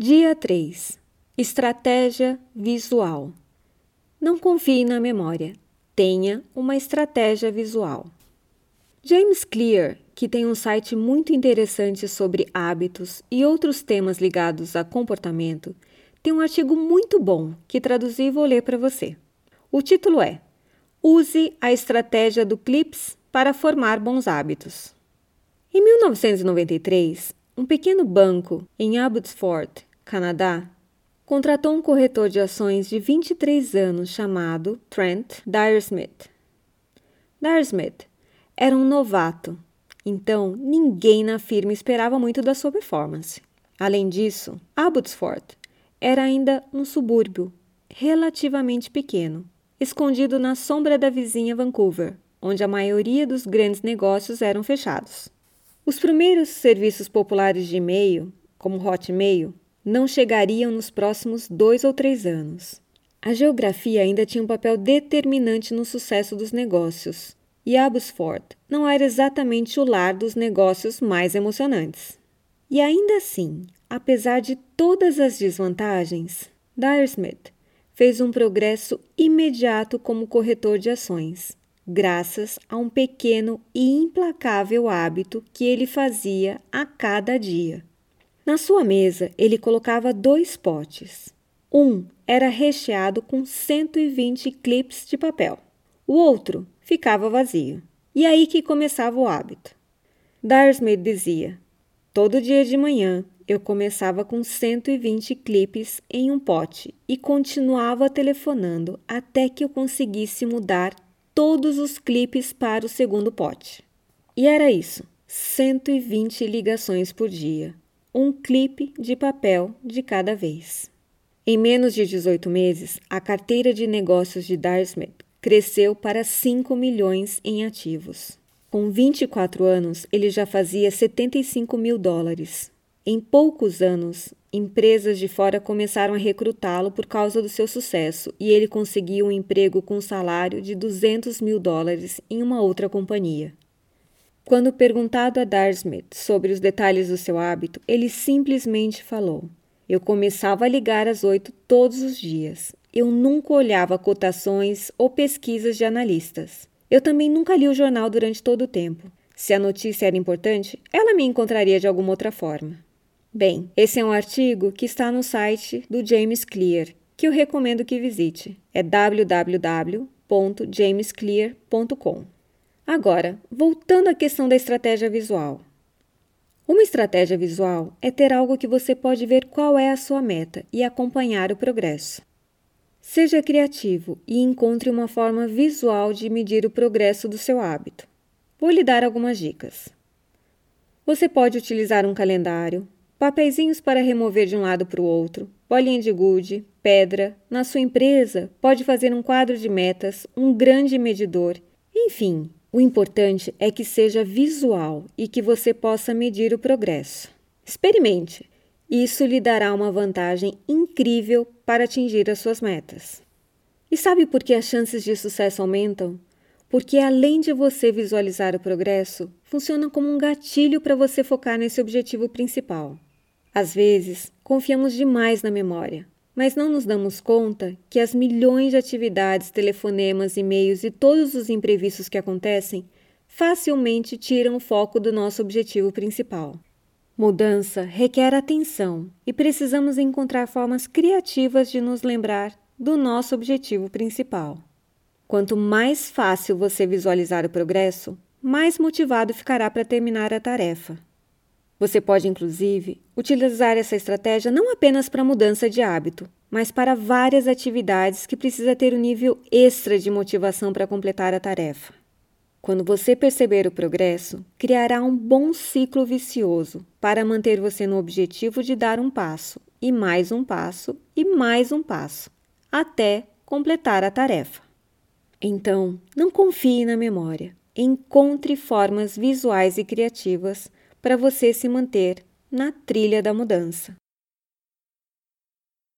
Dia 3 Estratégia visual. Não confie na memória, tenha uma estratégia visual. James Clear, que tem um site muito interessante sobre hábitos e outros temas ligados a comportamento, tem um artigo muito bom que traduzi e vou ler para você. O título é Use a estratégia do CLIPS para formar bons hábitos. Em 1993, um pequeno banco em Abbotsford, Canadá, contratou um corretor de ações de 23 anos chamado Trent Dyersmith. Dyersmith era um novato, então ninguém na firma esperava muito da sua performance. Além disso, Abbotsford era ainda um subúrbio relativamente pequeno, escondido na sombra da vizinha Vancouver, onde a maioria dos grandes negócios eram fechados. Os primeiros serviços populares de e-mail, como Hotmail, não chegariam nos próximos dois ou três anos. A geografia ainda tinha um papel determinante no sucesso dos negócios, e Abbotsford não era exatamente o lar dos negócios mais emocionantes. E ainda assim, apesar de todas as desvantagens, Dyersmith fez um progresso imediato como corretor de ações, graças a um pequeno e implacável hábito que ele fazia a cada dia. Na sua mesa, ele colocava dois potes. Um era recheado com 120 clips de papel. O outro ficava vazio. E aí que começava o hábito. Darsmith dizia: Todo dia de manhã eu começava com 120 clipes em um pote e continuava telefonando até que eu conseguisse mudar todos os clipes para o segundo pote. E era isso: 120 ligações por dia um clipe de papel de cada vez. Em menos de 18 meses, a carteira de negócios de Darsmith cresceu para 5 milhões em ativos. Com 24 anos, ele já fazia 75 mil dólares. Em poucos anos, empresas de fora começaram a recrutá-lo por causa do seu sucesso e ele conseguiu um emprego com um salário de 200 mil dólares em uma outra companhia. Quando perguntado a Darsmith sobre os detalhes do seu hábito, ele simplesmente falou: Eu começava a ligar às oito todos os dias. Eu nunca olhava cotações ou pesquisas de analistas. Eu também nunca li o jornal durante todo o tempo. Se a notícia era importante, ela me encontraria de alguma outra forma. Bem, esse é um artigo que está no site do James Clear, que eu recomendo que visite. É www.jamesclear.com. Agora, voltando à questão da estratégia visual. Uma estratégia visual é ter algo que você pode ver qual é a sua meta e acompanhar o progresso. Seja criativo e encontre uma forma visual de medir o progresso do seu hábito. Vou lhe dar algumas dicas. Você pode utilizar um calendário, papeizinhos para remover de um lado para o outro, bolinha de gude, pedra. Na sua empresa, pode fazer um quadro de metas, um grande medidor, enfim, o importante é que seja visual e que você possa medir o progresso. Experimente. Isso lhe dará uma vantagem incrível para atingir as suas metas. E sabe por que as chances de sucesso aumentam? Porque além de você visualizar o progresso, funciona como um gatilho para você focar nesse objetivo principal. Às vezes, confiamos demais na memória, mas não nos damos conta que as milhões de atividades, telefonemas, e-mails e todos os imprevistos que acontecem facilmente tiram o foco do nosso objetivo principal. Mudança requer atenção e precisamos encontrar formas criativas de nos lembrar do nosso objetivo principal. Quanto mais fácil você visualizar o progresso, mais motivado ficará para terminar a tarefa. Você pode, inclusive, utilizar essa estratégia não apenas para mudança de hábito, mas para várias atividades que precisa ter um nível extra de motivação para completar a tarefa. Quando você perceber o progresso, criará um bom ciclo vicioso para manter você no objetivo de dar um passo, e mais um passo, e mais um passo, até completar a tarefa. Então, não confie na memória. Encontre formas visuais e criativas para você se manter na trilha da mudança.